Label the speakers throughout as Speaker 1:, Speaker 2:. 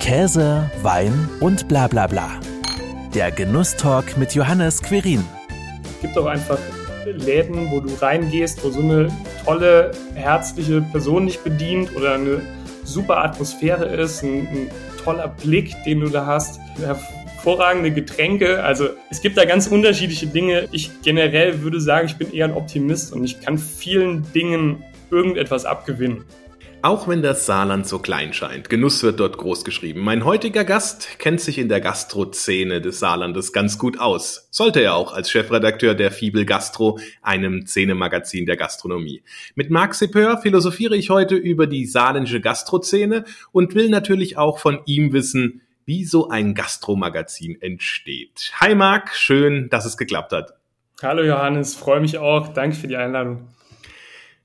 Speaker 1: Käse, Wein und bla bla bla. Der Genusstalk mit Johannes Querin.
Speaker 2: Es gibt auch einfach Läden, wo du reingehst, wo so eine tolle, herzliche Person dich bedient oder eine super Atmosphäre ist, ein, ein toller Blick, den du da hast, hervorragende Getränke. Also es gibt da ganz unterschiedliche Dinge. Ich generell würde sagen, ich bin eher ein Optimist und ich kann vielen Dingen irgendetwas abgewinnen.
Speaker 3: Auch wenn das Saarland so klein scheint, Genuss wird dort groß geschrieben. Mein heutiger Gast kennt sich in der Gastrozene des Saarlandes ganz gut aus. Sollte er auch als Chefredakteur der Fibel Gastro, einem Szenemagazin der Gastronomie. Mit Marc Sepeur philosophiere ich heute über die saarländische Gastrozene und will natürlich auch von ihm wissen, wie so ein Gastromagazin entsteht. Hi Marc, schön, dass es geklappt hat.
Speaker 2: Hallo Johannes, freue mich auch. Danke für die Einladung.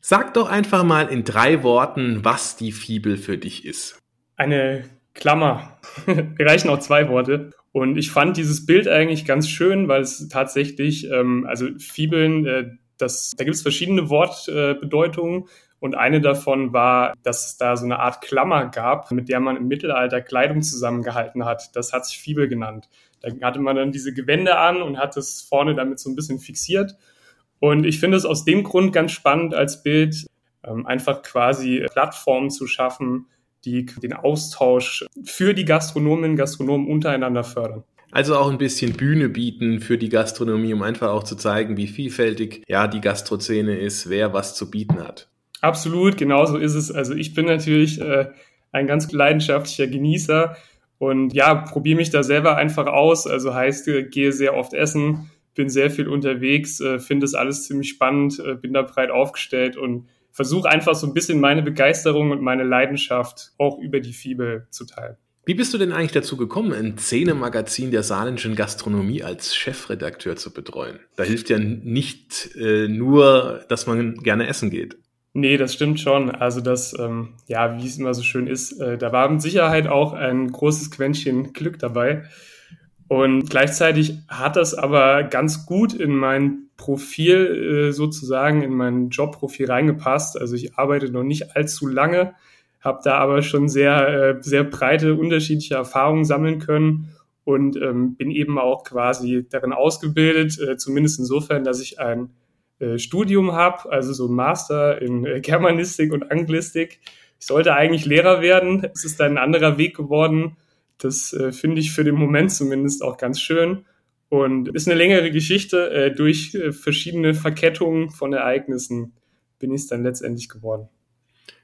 Speaker 3: Sag doch einfach mal in drei Worten, was die Fibel für dich ist.
Speaker 2: Eine Klammer. Wir reichen auch zwei Worte. Und ich fand dieses Bild eigentlich ganz schön, weil es tatsächlich, ähm, also Fibeln, äh, das, da gibt es verschiedene Wortbedeutungen. Äh, und eine davon war, dass es da so eine Art Klammer gab, mit der man im Mittelalter Kleidung zusammengehalten hat. Das hat sich Fibel genannt. Da hatte man dann diese Gewände an und hat es vorne damit so ein bisschen fixiert. Und ich finde es aus dem Grund ganz spannend als Bild, ähm, einfach quasi Plattformen zu schaffen, die den Austausch für die Gastronominnen und Gastronomen untereinander fördern.
Speaker 3: Also auch ein bisschen Bühne bieten für die Gastronomie, um einfach auch zu zeigen, wie vielfältig ja die Gastrozene ist, wer was zu bieten hat.
Speaker 2: Absolut, genauso ist es. Also ich bin natürlich äh, ein ganz leidenschaftlicher Genießer und ja, probiere mich da selber einfach aus. Also heißt, äh, gehe sehr oft essen, bin sehr viel unterwegs, äh, finde es alles ziemlich spannend, äh, bin da breit aufgestellt und versuche einfach so ein bisschen meine Begeisterung und meine Leidenschaft auch über die Fibel zu teilen.
Speaker 3: Wie bist du denn eigentlich dazu gekommen, ein Szenemagazin der saarländischen Gastronomie als Chefredakteur zu betreuen? Da hilft ja nicht äh, nur, dass man gerne essen geht.
Speaker 2: Nee, das stimmt schon. Also das, ähm, ja, wie es immer so schön ist, äh, da war mit Sicherheit auch ein großes Quäntchen Glück dabei. Und gleichzeitig hat das aber ganz gut in mein Profil äh, sozusagen, in mein Jobprofil reingepasst. Also ich arbeite noch nicht allzu lange, habe da aber schon sehr, äh, sehr breite, unterschiedliche Erfahrungen sammeln können und ähm, bin eben auch quasi darin ausgebildet, äh, zumindest insofern, dass ich ein Studium habe, also so ein Master in Germanistik und Anglistik. Ich sollte eigentlich Lehrer werden. Es ist dann ein anderer Weg geworden das äh, finde ich für den Moment zumindest auch ganz schön und ist eine längere Geschichte. Äh, durch äh, verschiedene Verkettungen von Ereignissen bin ich es dann letztendlich geworden.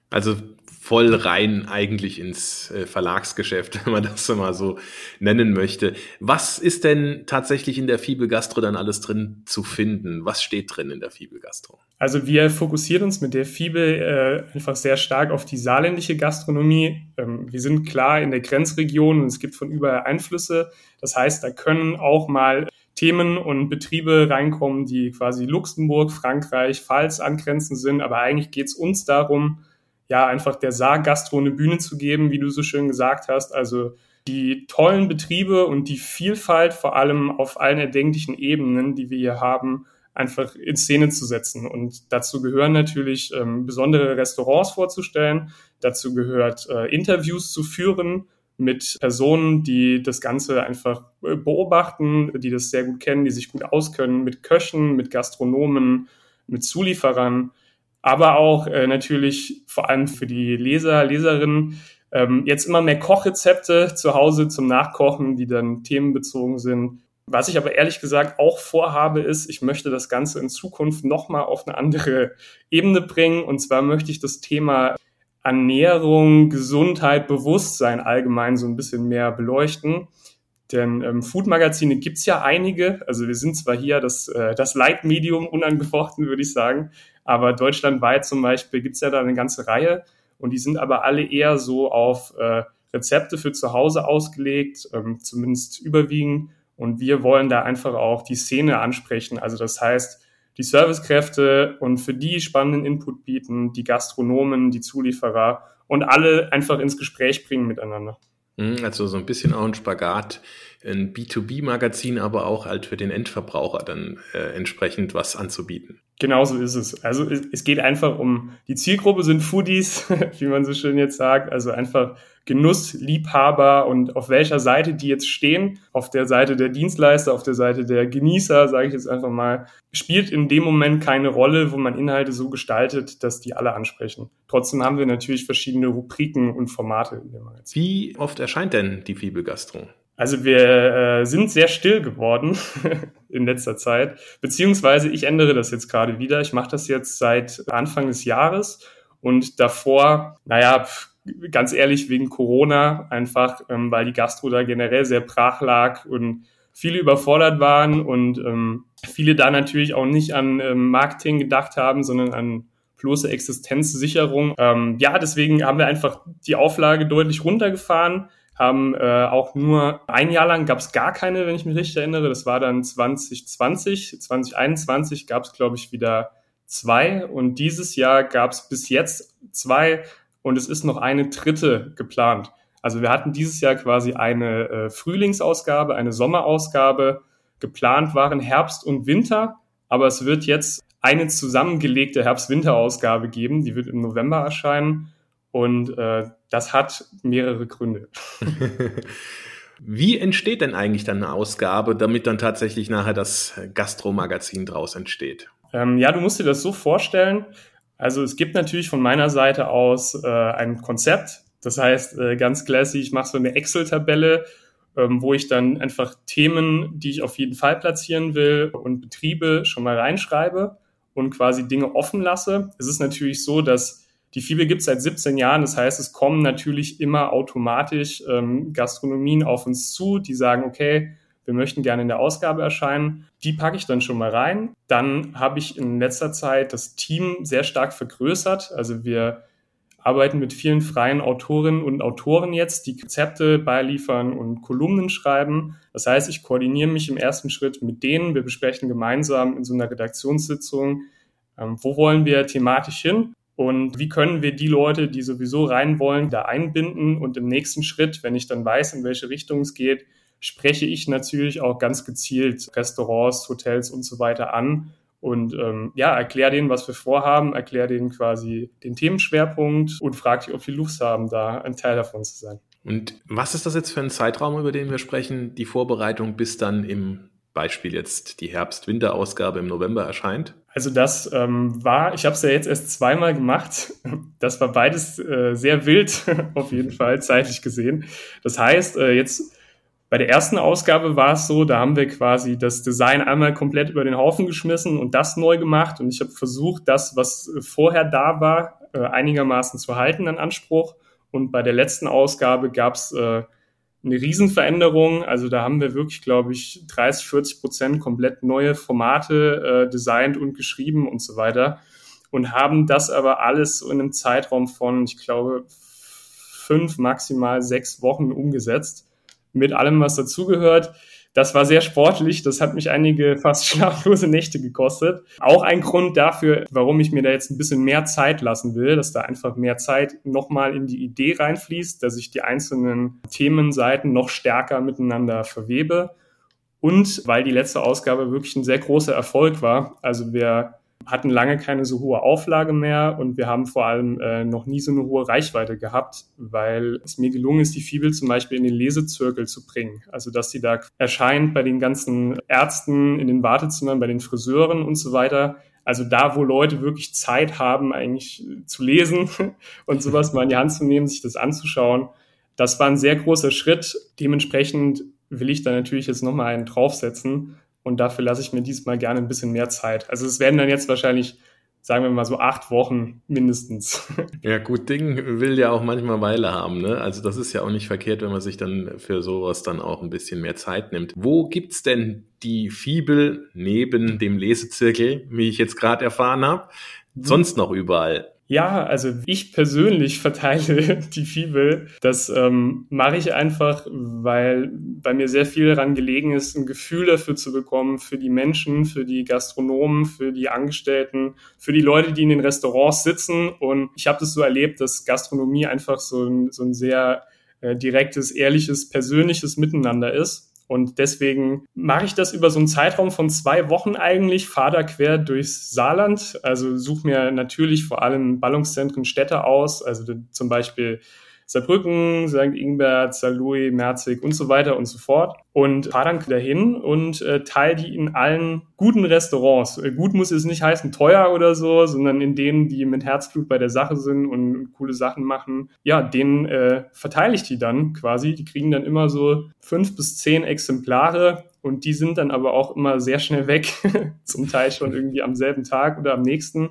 Speaker 3: Also voll rein eigentlich ins äh, Verlagsgeschäft, wenn man das mal so nennen möchte. Was ist denn tatsächlich in der Fibel Gastro dann alles drin zu finden? Was steht drin in der Fibel Gastro?
Speaker 2: Also wir fokussieren uns mit der Fibel äh, einfach sehr stark auf die saarländische Gastronomie. Ähm, wir sind klar in der Grenzregion und es gibt von überall Einflüsse. Das heißt, da können auch mal Themen und Betriebe reinkommen, die quasi Luxemburg, Frankreich, Pfalz angrenzend sind. Aber eigentlich geht es uns darum, ja, einfach der Saargastro eine Bühne zu geben, wie du so schön gesagt hast. Also die tollen Betriebe und die Vielfalt vor allem auf allen erdenklichen Ebenen, die wir hier haben, einfach in Szene zu setzen. Und dazu gehören natürlich ähm, besondere Restaurants vorzustellen. Dazu gehört äh, Interviews zu führen mit Personen, die das Ganze einfach äh, beobachten, die das sehr gut kennen, die sich gut auskennen, mit Köchen, mit Gastronomen, mit Zulieferern aber auch äh, natürlich vor allem für die Leser, Leserinnen ähm, jetzt immer mehr Kochrezepte zu Hause zum Nachkochen, die dann themenbezogen sind. Was ich aber ehrlich gesagt auch vorhabe, ist, ich möchte das Ganze in Zukunft nochmal auf eine andere Ebene bringen. Und zwar möchte ich das Thema Ernährung, Gesundheit, Bewusstsein allgemein so ein bisschen mehr beleuchten. Denn ähm, Food-Magazine gibt's ja einige. Also wir sind zwar hier das, äh, das Leitmedium unangefochten, würde ich sagen. Aber deutschlandweit zum Beispiel gibt's ja da eine ganze Reihe. Und die sind aber alle eher so auf äh, Rezepte für zu Hause ausgelegt, ähm, zumindest überwiegend. Und wir wollen da einfach auch die Szene ansprechen. Also das heißt, die Servicekräfte und für die spannenden Input bieten, die Gastronomen, die Zulieferer und alle einfach ins Gespräch bringen miteinander.
Speaker 3: Mhm, also so ein bisschen auch ein Spagat ein B2B-Magazin, aber auch halt für den Endverbraucher dann äh, entsprechend was anzubieten.
Speaker 2: Genau so ist es. Also es geht einfach um, die Zielgruppe sind Foodies, wie man so schön jetzt sagt, also einfach Genussliebhaber und auf welcher Seite die jetzt stehen, auf der Seite der Dienstleister, auf der Seite der Genießer, sage ich jetzt einfach mal, spielt in dem Moment keine Rolle, wo man Inhalte so gestaltet, dass die alle ansprechen. Trotzdem haben wir natürlich verschiedene Rubriken und Formate in dem
Speaker 3: Magazin. Wie oft erscheint denn die Fibel Gastro?
Speaker 2: Also wir äh, sind sehr still geworden in letzter Zeit, beziehungsweise ich ändere das jetzt gerade wieder. Ich mache das jetzt seit Anfang des Jahres und davor, naja, ganz ehrlich, wegen Corona einfach, ähm, weil die Gastro da generell sehr brach lag und viele überfordert waren und ähm, viele da natürlich auch nicht an ähm, Marketing gedacht haben, sondern an bloße Existenzsicherung. Ähm, ja, deswegen haben wir einfach die Auflage deutlich runtergefahren haben äh, auch nur ein Jahr lang gab es gar keine, wenn ich mich richtig erinnere. Das war dann 2020. 2021 gab es, glaube ich, wieder zwei. Und dieses Jahr gab es bis jetzt zwei und es ist noch eine dritte geplant. Also wir hatten dieses Jahr quasi eine äh, Frühlingsausgabe, eine Sommerausgabe. Geplant waren Herbst und Winter, aber es wird jetzt eine zusammengelegte Herbst-Winter-Ausgabe geben. Die wird im November erscheinen. Und äh, das hat mehrere Gründe.
Speaker 3: Wie entsteht denn eigentlich dann eine Ausgabe, damit dann tatsächlich nachher das Gastro-Magazin draus entsteht?
Speaker 2: Ähm, ja, du musst dir das so vorstellen. Also es gibt natürlich von meiner Seite aus äh, ein Konzept. Das heißt, äh, ganz klassisch, ich mache so eine Excel-Tabelle, ähm, wo ich dann einfach Themen, die ich auf jeden Fall platzieren will und Betriebe schon mal reinschreibe und quasi Dinge offen lasse. Es ist natürlich so, dass die FIBE gibt es seit 17 Jahren, das heißt, es kommen natürlich immer automatisch ähm, Gastronomien auf uns zu, die sagen, okay, wir möchten gerne in der Ausgabe erscheinen. Die packe ich dann schon mal rein. Dann habe ich in letzter Zeit das Team sehr stark vergrößert. Also wir arbeiten mit vielen freien Autorinnen und Autoren jetzt, die Konzepte beiliefern und Kolumnen schreiben. Das heißt, ich koordiniere mich im ersten Schritt mit denen. Wir besprechen gemeinsam in so einer Redaktionssitzung, ähm, wo wollen wir thematisch hin und wie können wir die Leute, die sowieso rein wollen, da einbinden? Und im nächsten Schritt, wenn ich dann weiß, in welche Richtung es geht, spreche ich natürlich auch ganz gezielt Restaurants, Hotels und so weiter an und ähm, ja, erkläre denen, was wir vorhaben, erkläre denen quasi den Themenschwerpunkt und frage die, ob die Lust haben, da ein Teil davon zu sein.
Speaker 3: Und was ist das jetzt für ein Zeitraum, über den wir sprechen, die Vorbereitung bis dann im Beispiel jetzt die Herbst-Winter-Ausgabe im November erscheint?
Speaker 2: Also das ähm, war, ich habe es ja jetzt erst zweimal gemacht. Das war beides äh, sehr wild, auf jeden Fall, zeitlich gesehen. Das heißt, äh, jetzt bei der ersten Ausgabe war es so, da haben wir quasi das Design einmal komplett über den Haufen geschmissen und das neu gemacht. Und ich habe versucht, das, was vorher da war, äh, einigermaßen zu halten an Anspruch. Und bei der letzten Ausgabe gab es äh, eine Riesenveränderung. Also da haben wir wirklich, glaube ich, 30, 40 Prozent komplett neue Formate äh, designt und geschrieben und so weiter. Und haben das aber alles in einem Zeitraum von, ich glaube, fünf, maximal sechs Wochen umgesetzt. Mit allem, was dazugehört das war sehr sportlich. Das hat mich einige fast schlaflose Nächte gekostet. Auch ein Grund dafür, warum ich mir da jetzt ein bisschen mehr Zeit lassen will, dass da einfach mehr Zeit nochmal in die Idee reinfließt, dass ich die einzelnen Themenseiten noch stärker miteinander verwebe. Und weil die letzte Ausgabe wirklich ein sehr großer Erfolg war. Also wir hatten lange keine so hohe Auflage mehr und wir haben vor allem äh, noch nie so eine hohe Reichweite gehabt, weil es mir gelungen ist, die Fibel zum Beispiel in den Lesezirkel zu bringen. Also dass sie da erscheint bei den ganzen Ärzten, in den Wartezimmern, bei den Friseuren und so weiter. Also da, wo Leute wirklich Zeit haben, eigentlich zu lesen und sowas mal in die Hand zu nehmen, sich das anzuschauen. Das war ein sehr großer Schritt. Dementsprechend will ich da natürlich jetzt nochmal einen draufsetzen und dafür lasse ich mir diesmal gerne ein bisschen mehr Zeit. Also es werden dann jetzt wahrscheinlich, sagen wir mal so acht Wochen mindestens.
Speaker 3: Ja, gut Ding will ja auch manchmal Weile haben. Ne? Also das ist ja auch nicht verkehrt, wenn man sich dann für sowas dann auch ein bisschen mehr Zeit nimmt. Wo gibt's denn die Fibel neben dem Lesezirkel, wie ich jetzt gerade erfahren habe, mhm. sonst noch überall?
Speaker 2: Ja, also ich persönlich verteile die Fibel. Das ähm, mache ich einfach, weil bei mir sehr viel daran gelegen ist, ein Gefühl dafür zu bekommen, für die Menschen, für die Gastronomen, für die Angestellten, für die Leute, die in den Restaurants sitzen. Und ich habe das so erlebt, dass Gastronomie einfach so ein, so ein sehr äh, direktes, ehrliches, persönliches Miteinander ist. Und deswegen mache ich das über so einen Zeitraum von zwei Wochen eigentlich, fahre da quer durchs Saarland. Also suche mir natürlich vor allem Ballungszentren, Städte aus, also zum Beispiel Saarbrücken, St. Ingbert, Saarlouis, Merzig und so weiter und so fort. Und fahre dann dahin und äh, teile die in allen guten Restaurants. Äh, gut muss es nicht heißen teuer oder so, sondern in denen, die mit Herzblut bei der Sache sind und coole Sachen machen. Ja, denen äh, verteile ich die dann quasi. Die kriegen dann immer so fünf bis zehn Exemplare und die sind dann aber auch immer sehr schnell weg. Zum Teil schon irgendwie am selben Tag oder am nächsten.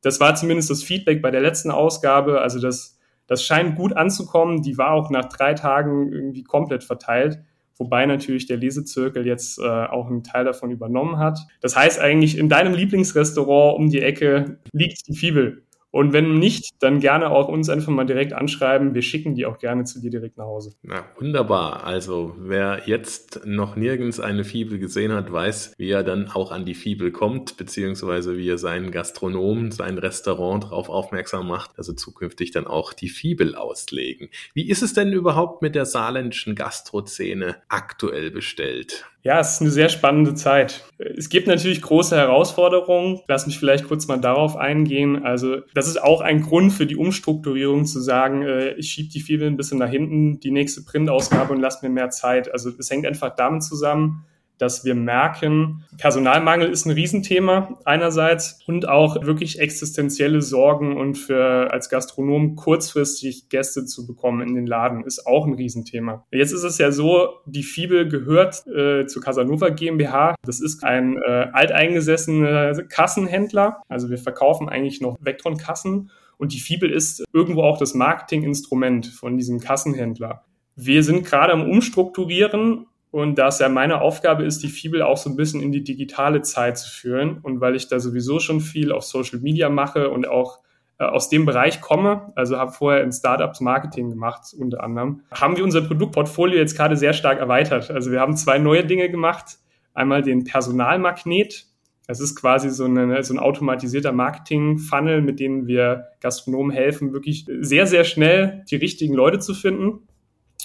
Speaker 2: Das war zumindest das Feedback bei der letzten Ausgabe. Also das das scheint gut anzukommen. Die war auch nach drei Tagen irgendwie komplett verteilt. Wobei natürlich der Lesezirkel jetzt äh, auch einen Teil davon übernommen hat. Das heißt eigentlich, in deinem Lieblingsrestaurant um die Ecke liegt die Fibel. Und wenn nicht, dann gerne auch uns einfach mal direkt anschreiben. Wir schicken die auch gerne zu dir direkt nach Hause.
Speaker 3: Na, wunderbar. Also wer jetzt noch nirgends eine Fibel gesehen hat, weiß, wie er dann auch an die Fibel kommt, beziehungsweise wie er seinen Gastronomen, sein Restaurant darauf aufmerksam macht, also zukünftig dann auch die Fibel auslegen. Wie ist es denn überhaupt mit der saarländischen Gastrozene aktuell bestellt?
Speaker 2: Ja, es ist eine sehr spannende Zeit. Es gibt natürlich große Herausforderungen. Lass mich vielleicht kurz mal darauf eingehen. Also das ist auch ein Grund für die Umstrukturierung zu sagen, äh, ich schiebe die Fibel ein bisschen nach hinten, die nächste Printausgabe und lass mir mehr Zeit. Also es hängt einfach damit zusammen, dass wir merken, Personalmangel ist ein Riesenthema einerseits und auch wirklich existenzielle Sorgen und für als Gastronom kurzfristig Gäste zu bekommen in den Laden ist auch ein Riesenthema. Jetzt ist es ja so, die Fibel gehört äh, zu Casanova GmbH. Das ist ein äh, alteingesessener Kassenhändler. Also wir verkaufen eigentlich noch Vectron-Kassen und die Fibel ist irgendwo auch das Marketinginstrument von diesem Kassenhändler. Wir sind gerade am Umstrukturieren und da es ja meine Aufgabe ist, die Fibel auch so ein bisschen in die digitale Zeit zu führen und weil ich da sowieso schon viel auf Social Media mache und auch äh, aus dem Bereich komme, also habe vorher in Startups Marketing gemacht unter anderem, haben wir unser Produktportfolio jetzt gerade sehr stark erweitert. Also wir haben zwei neue Dinge gemacht. Einmal den Personalmagnet. Das ist quasi so, eine, so ein automatisierter Marketing-Funnel, mit dem wir Gastronomen helfen, wirklich sehr, sehr schnell die richtigen Leute zu finden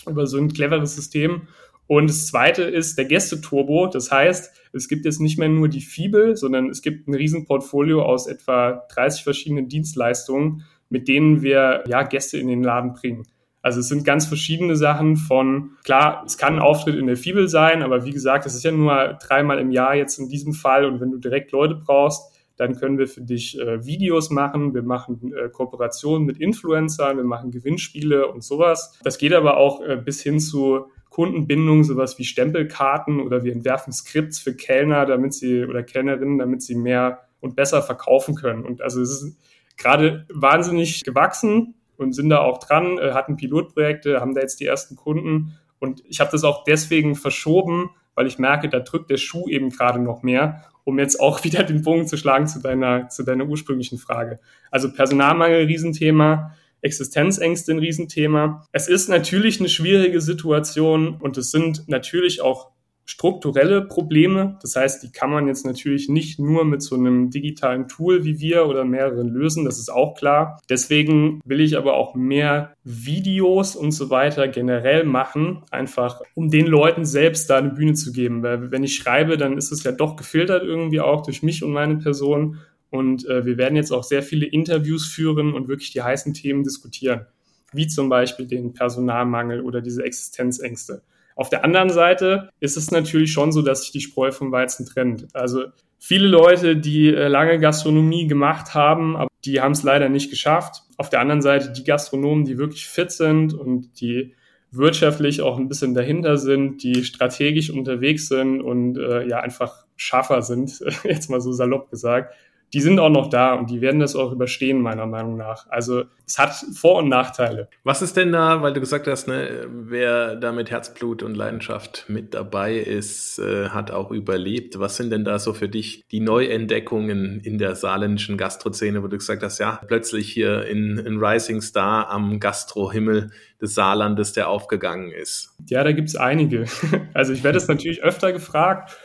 Speaker 2: über so ein cleveres System. Und das zweite ist der Gästeturbo. Das heißt, es gibt jetzt nicht mehr nur die Fibel, sondern es gibt ein Riesenportfolio aus etwa 30 verschiedenen Dienstleistungen, mit denen wir ja Gäste in den Laden bringen. Also es sind ganz verschiedene Sachen von, klar, es kann ein Auftritt in der Fibel sein, aber wie gesagt, es ist ja nur dreimal im Jahr jetzt in diesem Fall und wenn du direkt Leute brauchst, dann können wir für dich äh, Videos machen, wir machen äh, Kooperationen mit Influencern, wir machen Gewinnspiele und sowas. Das geht aber auch äh, bis hin zu Kundenbindung, sowas wie Stempelkarten oder wir entwerfen Skripts für Kellner, damit sie oder Kellnerinnen, damit sie mehr und besser verkaufen können. Und also es ist gerade wahnsinnig gewachsen und sind da auch dran, äh, hatten Pilotprojekte, haben da jetzt die ersten Kunden. Und ich habe das auch deswegen verschoben, weil ich merke, da drückt der Schuh eben gerade noch mehr, um jetzt auch wieder den Bogen zu schlagen zu deiner, zu deiner ursprünglichen Frage. Also Personalmangel, Riesenthema. Existenzängste ein Riesenthema. Es ist natürlich eine schwierige Situation und es sind natürlich auch strukturelle Probleme. Das heißt, die kann man jetzt natürlich nicht nur mit so einem digitalen Tool wie wir oder mehreren lösen. Das ist auch klar. Deswegen will ich aber auch mehr Videos und so weiter generell machen, einfach um den Leuten selbst da eine Bühne zu geben. Weil wenn ich schreibe, dann ist es ja doch gefiltert irgendwie auch durch mich und meine Person. Und äh, wir werden jetzt auch sehr viele Interviews führen und wirklich die heißen Themen diskutieren, wie zum Beispiel den Personalmangel oder diese Existenzängste. Auf der anderen Seite ist es natürlich schon so, dass sich die Spreu vom Weizen trennt. Also viele Leute, die äh, lange Gastronomie gemacht haben, aber die haben es leider nicht geschafft. Auf der anderen Seite die Gastronomen, die wirklich fit sind und die wirtschaftlich auch ein bisschen dahinter sind, die strategisch unterwegs sind und äh, ja einfach scharfer sind, jetzt mal so salopp gesagt, die sind auch noch da und die werden das auch überstehen, meiner Meinung nach. Also es hat Vor- und Nachteile.
Speaker 3: Was ist denn da, weil du gesagt hast, ne, wer da mit Herzblut und Leidenschaft mit dabei ist, äh, hat auch überlebt. Was sind denn da so für dich die Neuentdeckungen in der saarländischen Gastrozene, wo du gesagt hast, ja, plötzlich hier in, in Rising Star am Gastrohimmel des Saarlandes, der aufgegangen ist?
Speaker 2: Ja, da gibt's einige. Also ich werde es natürlich öfter gefragt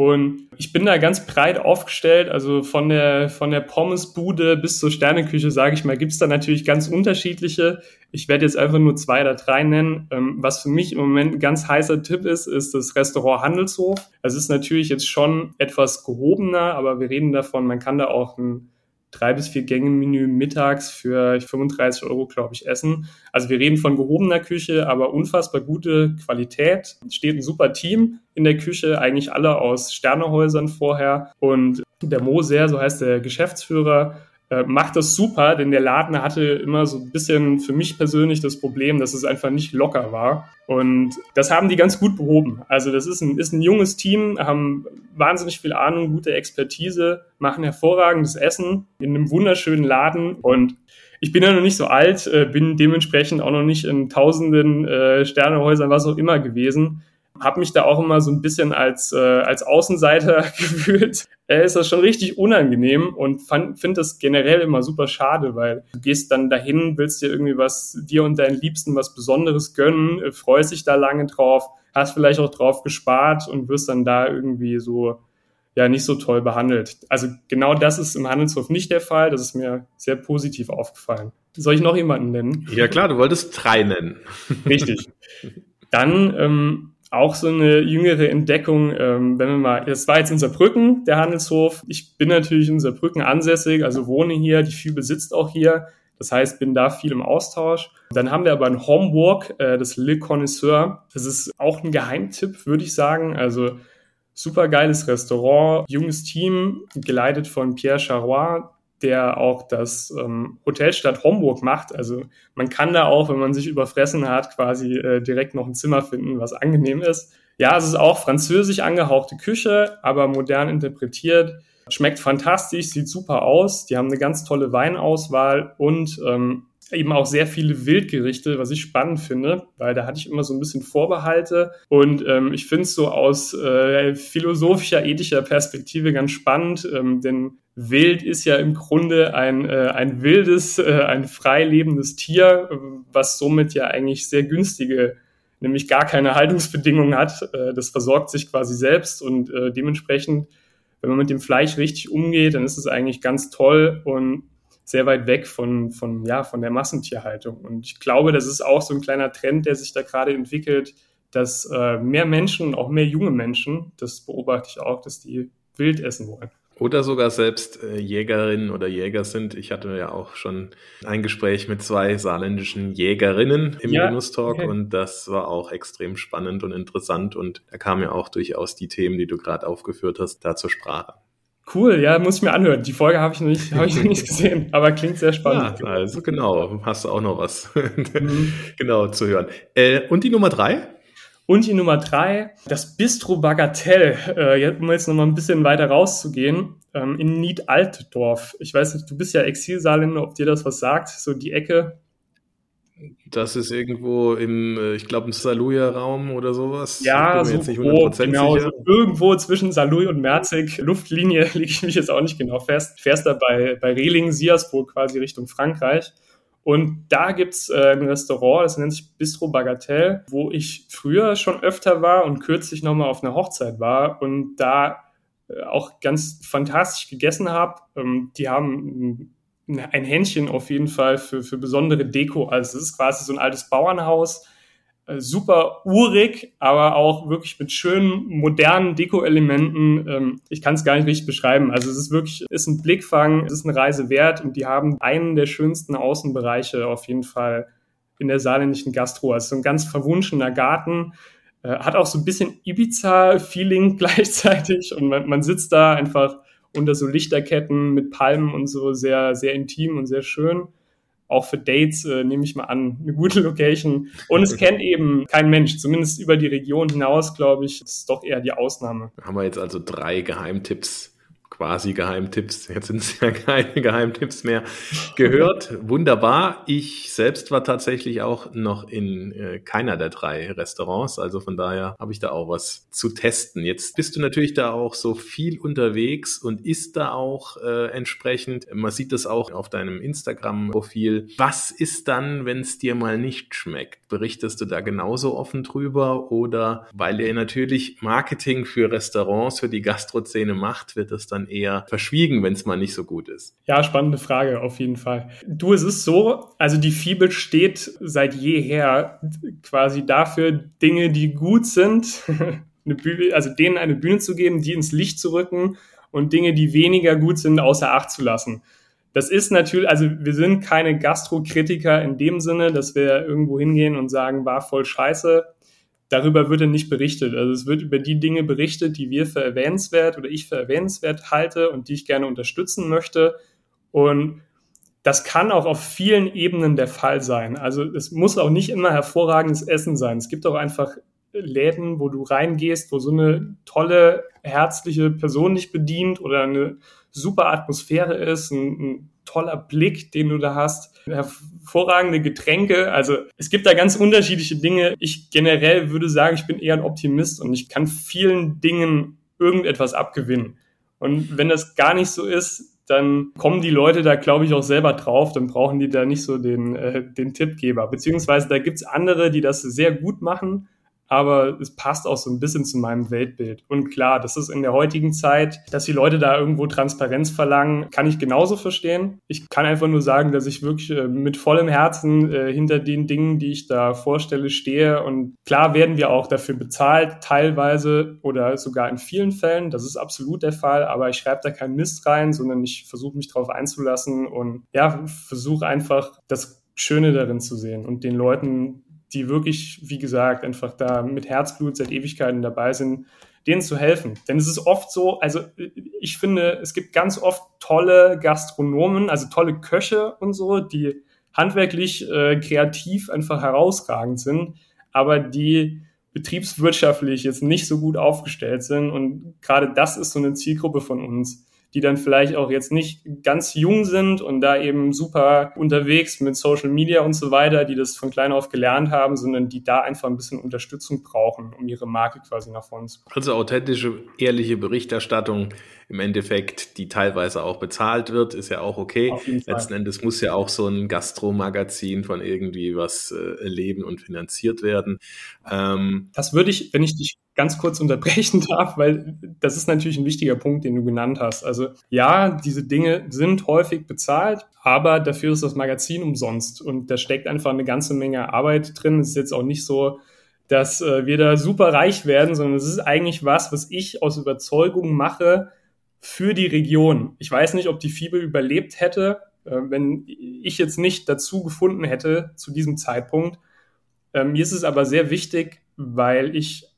Speaker 2: Und ich bin da ganz breit aufgestellt, also von der, von der Pommesbude bis zur Sterneküche, sage ich mal, gibt's da natürlich ganz unterschiedliche. Ich werde jetzt einfach nur zwei oder drei nennen. Ähm, was für mich im Moment ein ganz heißer Tipp ist, ist das Restaurant Handelshof. Es ist natürlich jetzt schon etwas gehobener, aber wir reden davon, man kann da auch ein drei bis vier Gänge Menü mittags für 35 Euro, glaube ich, essen. Also wir reden von gehobener Küche, aber unfassbar gute Qualität. Steht ein super Team in der Küche, eigentlich alle aus Sternehäusern vorher. Und der Moser, so heißt der Geschäftsführer, äh, macht das super, denn der Laden hatte immer so ein bisschen für mich persönlich das Problem, dass es einfach nicht locker war. Und das haben die ganz gut behoben. Also das ist ein, ist ein junges Team, haben wahnsinnig viel Ahnung, gute Expertise, machen hervorragendes Essen in einem wunderschönen Laden und ich bin ja noch nicht so alt, äh, bin dementsprechend auch noch nicht in tausenden äh, Sternehäusern, was auch immer gewesen habe mich da auch immer so ein bisschen als, äh, als Außenseiter gefühlt. Äh, ist das schon richtig unangenehm und finde das generell immer super schade, weil du gehst dann dahin, willst dir irgendwie was, dir und deinen Liebsten was Besonderes gönnen, äh, freust dich da lange drauf, hast vielleicht auch drauf gespart und wirst dann da irgendwie so ja nicht so toll behandelt. Also genau das ist im Handelshof nicht der Fall. Das ist mir sehr positiv aufgefallen. Soll ich noch jemanden nennen?
Speaker 3: Ja klar, du wolltest drei nennen.
Speaker 2: Richtig. Dann ähm, auch so eine jüngere Entdeckung, ähm, wenn wir mal, das war jetzt in Saarbrücken, der Handelshof. Ich bin natürlich in Saarbrücken ansässig, also wohne hier, die FIBE sitzt auch hier. Das heißt, bin da viel im Austausch. Dann haben wir aber in Homburg äh, das Le Connoisseur. Das ist auch ein Geheimtipp, würde ich sagen. Also super geiles Restaurant, junges Team, geleitet von Pierre Charrois, der auch das ähm, Hotelstadt Homburg macht. Also man kann da auch, wenn man sich überfressen hat, quasi äh, direkt noch ein Zimmer finden, was angenehm ist. Ja, es ist auch französisch angehauchte Küche, aber modern interpretiert. Schmeckt fantastisch, sieht super aus. Die haben eine ganz tolle Weinauswahl und ähm, eben auch sehr viele Wildgerichte, was ich spannend finde, weil da hatte ich immer so ein bisschen Vorbehalte und ähm, ich finde es so aus äh, philosophischer, ethischer Perspektive ganz spannend, ähm, denn Wild ist ja im Grunde ein, äh, ein wildes, äh, ein frei lebendes Tier, was somit ja eigentlich sehr günstige, nämlich gar keine Haltungsbedingungen hat. Äh, das versorgt sich quasi selbst und äh, dementsprechend, wenn man mit dem Fleisch richtig umgeht, dann ist es eigentlich ganz toll und sehr weit weg von, von, ja, von der Massentierhaltung. Und ich glaube, das ist auch so ein kleiner Trend, der sich da gerade entwickelt, dass äh, mehr Menschen, auch mehr junge Menschen, das beobachte ich auch, dass die wild essen wollen.
Speaker 3: Oder sogar selbst äh, Jägerinnen oder Jäger sind. Ich hatte ja auch schon ein Gespräch mit zwei saarländischen Jägerinnen im ja, Genusstalk okay. und das war auch extrem spannend und interessant und da kamen ja auch durchaus die Themen, die du gerade aufgeführt hast, da zur Sprache.
Speaker 2: Cool, ja, muss ich mir anhören. Die Folge habe ich noch nicht, habe ich noch nicht gesehen, aber klingt sehr spannend.
Speaker 3: Ja, also genau, hast du auch noch was mhm. genau zu hören. Äh, und die Nummer drei?
Speaker 2: Und die Nummer drei, das Bistro Bagatell, äh, um jetzt noch mal ein bisschen weiter rauszugehen, ähm, in Nied-Altdorf. Ich weiß nicht, du bist ja Exilsaarländer, ob dir das was sagt, so die Ecke.
Speaker 3: Das ist irgendwo im, äh, ich glaube, im Saluja-Raum oder sowas.
Speaker 2: Ja, so grob, genau, so irgendwo zwischen Saluj und Merzig. Luftlinie lege ich mich jetzt auch nicht genau fest. Fährst da bei, bei Rehlingen, Siersburg quasi Richtung Frankreich. Und da gibt's äh, ein Restaurant, das nennt sich Bistro Bagatelle, wo ich früher schon öfter war und kürzlich nochmal auf einer Hochzeit war und da äh, auch ganz fantastisch gegessen habe. Ähm, die haben ein Händchen auf jeden Fall für, für besondere Deko. Also es ist quasi so ein altes Bauernhaus, super urig, aber auch wirklich mit schönen modernen Deko-Elementen. Ähm, ich kann es gar nicht richtig beschreiben. Also es ist wirklich, ist ein Blickfang, es ist eine Reise wert und die haben einen der schönsten Außenbereiche auf jeden Fall in der saarländischen Gastro. Also so ein ganz verwunschener Garten. Äh, hat auch so ein bisschen Ibiza-Feeling gleichzeitig und man, man sitzt da einfach unter so Lichterketten mit Palmen und so sehr, sehr intim und sehr schön. Auch für Dates äh, nehme ich mal an, eine gute Location. Und es kennt eben kein Mensch, zumindest über die Region hinaus, glaube ich, das ist doch eher die Ausnahme.
Speaker 3: Haben wir jetzt also drei Geheimtipps quasi Geheimtipps, jetzt sind es ja keine Geheimtipps mehr, gehört. Wunderbar. Ich selbst war tatsächlich auch noch in äh, keiner der drei Restaurants, also von daher habe ich da auch was zu testen. Jetzt bist du natürlich da auch so viel unterwegs und isst da auch äh, entsprechend. Man sieht das auch auf deinem Instagram-Profil. Was ist dann, wenn es dir mal nicht schmeckt? Berichtest du da genauso offen drüber oder weil ihr natürlich Marketing für Restaurants, für die Gastrozene macht, wird das dann eher verschwiegen, wenn es mal nicht so gut ist?
Speaker 2: Ja, spannende Frage auf jeden Fall. Du, es ist so, also die Fibel steht seit jeher quasi dafür, Dinge, die gut sind, Bühne, also denen eine Bühne zu geben, die ins Licht zu rücken und Dinge, die weniger gut sind, außer Acht zu lassen. Das ist natürlich, also wir sind keine Gastrokritiker in dem Sinne, dass wir irgendwo hingehen und sagen, war voll scheiße darüber wird nicht berichtet. Also es wird über die Dinge berichtet, die wir für erwähnenswert oder ich für erwähnenswert halte und die ich gerne unterstützen möchte. Und das kann auch auf vielen Ebenen der Fall sein. Also es muss auch nicht immer hervorragendes Essen sein. Es gibt auch einfach Läden, wo du reingehst, wo so eine tolle, herzliche Person dich bedient oder eine super Atmosphäre ist, ein, ein toller Blick, den du da hast, hervorragende Getränke. Also es gibt da ganz unterschiedliche Dinge. Ich generell würde sagen, ich bin eher ein Optimist und ich kann vielen Dingen irgendetwas abgewinnen. Und wenn das gar nicht so ist, dann kommen die Leute da, glaube ich, auch selber drauf. Dann brauchen die da nicht so den, äh, den Tippgeber. Beziehungsweise da gibt's andere, die das sehr gut machen aber es passt auch so ein bisschen zu meinem Weltbild. Und klar, das ist in der heutigen Zeit, dass die Leute da irgendwo Transparenz verlangen, kann ich genauso verstehen. Ich kann einfach nur sagen, dass ich wirklich äh, mit vollem Herzen äh, hinter den Dingen, die ich da vorstelle, stehe. Und klar werden wir auch dafür bezahlt, teilweise oder sogar in vielen Fällen. Das ist absolut der Fall, aber ich schreibe da keinen Mist rein, sondern ich versuche mich darauf einzulassen und ja, versuche einfach das Schöne darin zu sehen und den Leuten die wirklich, wie gesagt, einfach da mit Herzblut seit Ewigkeiten dabei sind, denen zu helfen. Denn es ist oft so, also ich finde, es gibt ganz oft tolle Gastronomen, also tolle Köche und so, die handwerklich äh, kreativ einfach herausragend sind, aber die betriebswirtschaftlich jetzt nicht so gut aufgestellt sind. Und gerade das ist so eine Zielgruppe von uns die dann vielleicht auch jetzt nicht ganz jung sind und da eben super unterwegs mit Social Media und so weiter, die das von klein auf gelernt haben, sondern die da einfach ein bisschen Unterstützung brauchen, um ihre Marke quasi nach vorne zu bringen.
Speaker 3: Also authentische, ehrliche Berichterstattung im Endeffekt, die teilweise auch bezahlt wird, ist ja auch okay. Letzten Endes muss ja auch so ein Gastromagazin von irgendwie was äh, leben und finanziert werden.
Speaker 2: Ähm, das würde ich, wenn ich dich ganz kurz unterbrechen darf, weil das ist natürlich ein wichtiger Punkt, den du genannt hast. Also ja, diese Dinge sind häufig bezahlt, aber dafür ist das Magazin umsonst und da steckt einfach eine ganze Menge Arbeit drin. Es ist jetzt auch nicht so, dass äh, wir da super reich werden, sondern es ist eigentlich was, was ich aus Überzeugung mache, für die Region. Ich weiß nicht, ob die Fibel überlebt hätte, äh, wenn ich jetzt nicht dazu gefunden hätte zu diesem Zeitpunkt. Äh, mir ist es aber sehr wichtig, weil ich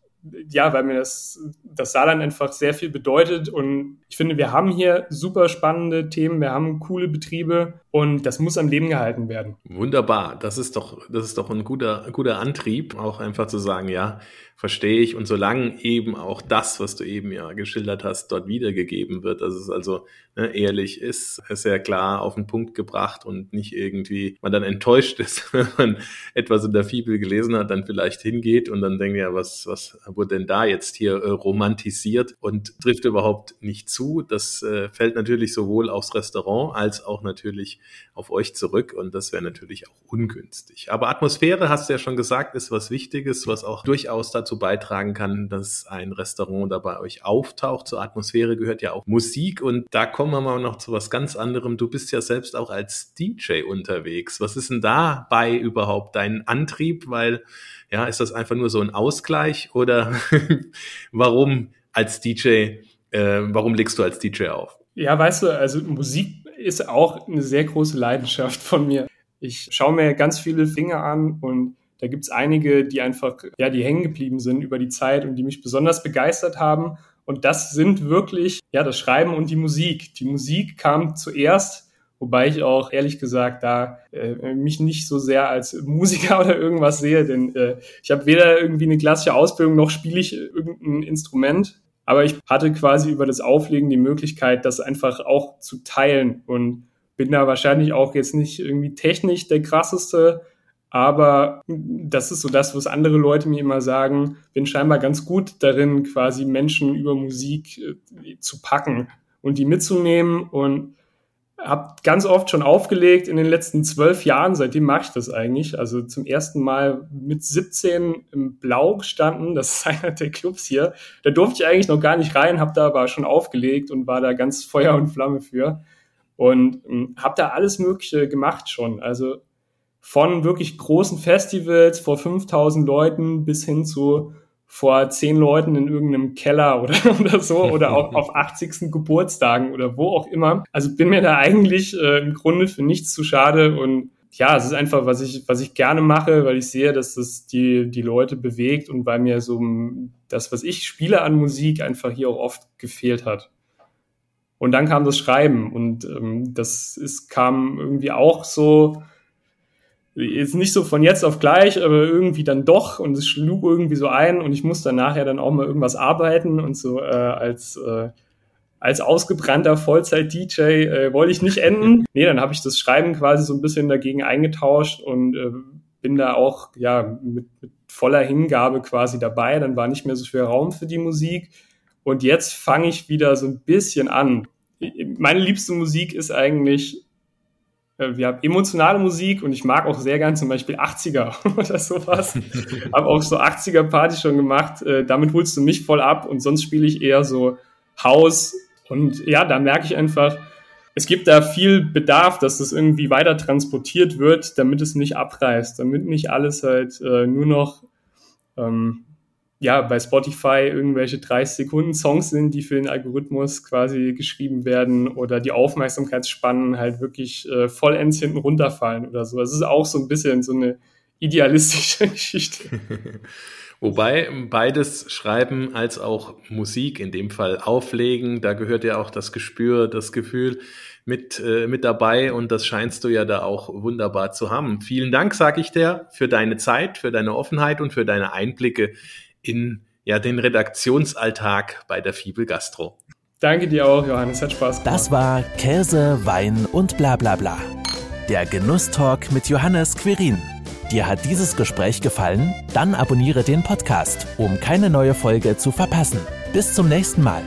Speaker 2: ja, weil mir das, das Saarland einfach sehr viel bedeutet. Und ich finde, wir haben hier super spannende Themen, wir haben coole Betriebe und das muss am Leben gehalten werden.
Speaker 3: Wunderbar, das ist doch, das ist doch ein guter, guter Antrieb, auch einfach zu sagen, ja, verstehe ich. Und solange eben auch das, was du eben ja geschildert hast, dort wiedergegeben wird, dass es also ne, ehrlich ist, sehr klar auf den Punkt gebracht und nicht irgendwie man dann enttäuscht ist, wenn man etwas in der Fibel gelesen hat, dann vielleicht hingeht und dann denkt ja, was, was wurde denn da jetzt hier äh, romantisiert und trifft überhaupt nicht zu. Das äh, fällt natürlich sowohl aufs Restaurant als auch natürlich auf euch zurück und das wäre natürlich auch ungünstig. Aber Atmosphäre, hast du ja schon gesagt, ist was Wichtiges, was auch durchaus dazu beitragen kann, dass ein Restaurant da bei euch auftaucht. Zur Atmosphäre gehört ja auch Musik und da kommen wir mal noch zu was ganz anderem. Du bist ja selbst auch als DJ unterwegs. Was ist denn dabei überhaupt dein Antrieb? Weil, ja, ist das einfach nur so ein Ausgleich oder warum als DJ, äh, warum legst du als DJ auf?
Speaker 2: Ja, weißt du, also Musik ist auch eine sehr große Leidenschaft von mir. Ich schaue mir ganz viele Dinge an und da gibt es einige, die einfach, ja, die hängen geblieben sind über die Zeit und die mich besonders begeistert haben. Und das sind wirklich, ja, das Schreiben und die Musik. Die Musik kam zuerst, wobei ich auch ehrlich gesagt da äh, mich nicht so sehr als Musiker oder irgendwas sehe, denn äh, ich habe weder irgendwie eine klassische Ausbildung noch spiele ich irgendein Instrument. Aber ich hatte quasi über das Auflegen die Möglichkeit, das einfach auch zu teilen und bin da wahrscheinlich auch jetzt nicht irgendwie technisch der krasseste, aber das ist so das, was andere Leute mir immer sagen, bin scheinbar ganz gut darin, quasi Menschen über Musik äh, zu packen und die mitzunehmen und habe ganz oft schon aufgelegt in den letzten zwölf Jahren, seitdem mache ich das eigentlich. Also zum ersten Mal mit 17 im Blau gestanden, das ist einer der Clubs hier. Da durfte ich eigentlich noch gar nicht rein, habe da aber schon aufgelegt und war da ganz Feuer und Flamme für. Und ähm, habe da alles Mögliche gemacht schon. Also von wirklich großen Festivals vor 5000 Leuten bis hin zu vor zehn Leuten in irgendeinem Keller oder, oder so oder auch auf 80. Geburtstagen oder wo auch immer. Also bin mir da eigentlich äh, im Grunde für nichts zu schade und ja, es ist einfach, was ich, was ich gerne mache, weil ich sehe, dass das die, die Leute bewegt und weil mir so das, was ich spiele an Musik, einfach hier auch oft gefehlt hat. Und dann kam das Schreiben und ähm, das ist, kam irgendwie auch so, jetzt nicht so von jetzt auf gleich, aber irgendwie dann doch und es schlug irgendwie so ein und ich musste dann nachher dann auch mal irgendwas arbeiten und so äh, als äh, als ausgebrannter Vollzeit-DJ äh, wollte ich nicht enden. Nee, dann habe ich das Schreiben quasi so ein bisschen dagegen eingetauscht und äh, bin da auch ja mit, mit voller Hingabe quasi dabei. Dann war nicht mehr so viel Raum für die Musik. Und jetzt fange ich wieder so ein bisschen an. Meine liebste Musik ist eigentlich wir haben emotionale Musik und ich mag auch sehr gern zum Beispiel 80er oder sowas. habe auch so 80er Party schon gemacht. Äh, damit holst du mich voll ab und sonst spiele ich eher so Haus. Und ja, da merke ich einfach, es gibt da viel Bedarf, dass das irgendwie weiter transportiert wird, damit es nicht abreißt, damit nicht alles halt äh, nur noch ähm, ja, bei Spotify irgendwelche 30 Sekunden Songs sind, die für den Algorithmus quasi geschrieben werden oder die Aufmerksamkeitsspannen halt wirklich äh, vollends hinten runterfallen oder so. Das ist auch so ein bisschen so eine idealistische Geschichte.
Speaker 3: Wobei beides Schreiben als auch Musik, in dem Fall Auflegen, da gehört ja auch das Gespür, das Gefühl mit, äh, mit dabei und das scheinst du ja da auch wunderbar zu haben. Vielen Dank, sage ich dir, für deine Zeit, für deine Offenheit und für deine Einblicke in ja, den Redaktionsalltag bei der Fibel Gastro.
Speaker 2: Danke dir auch, Johannes. Hat Spaß
Speaker 1: gemacht. Das war Käse, Wein und bla bla bla. Der Genusstalk mit Johannes Quirin. Dir hat dieses Gespräch gefallen? Dann abonniere den Podcast, um keine neue Folge zu verpassen. Bis zum nächsten Mal.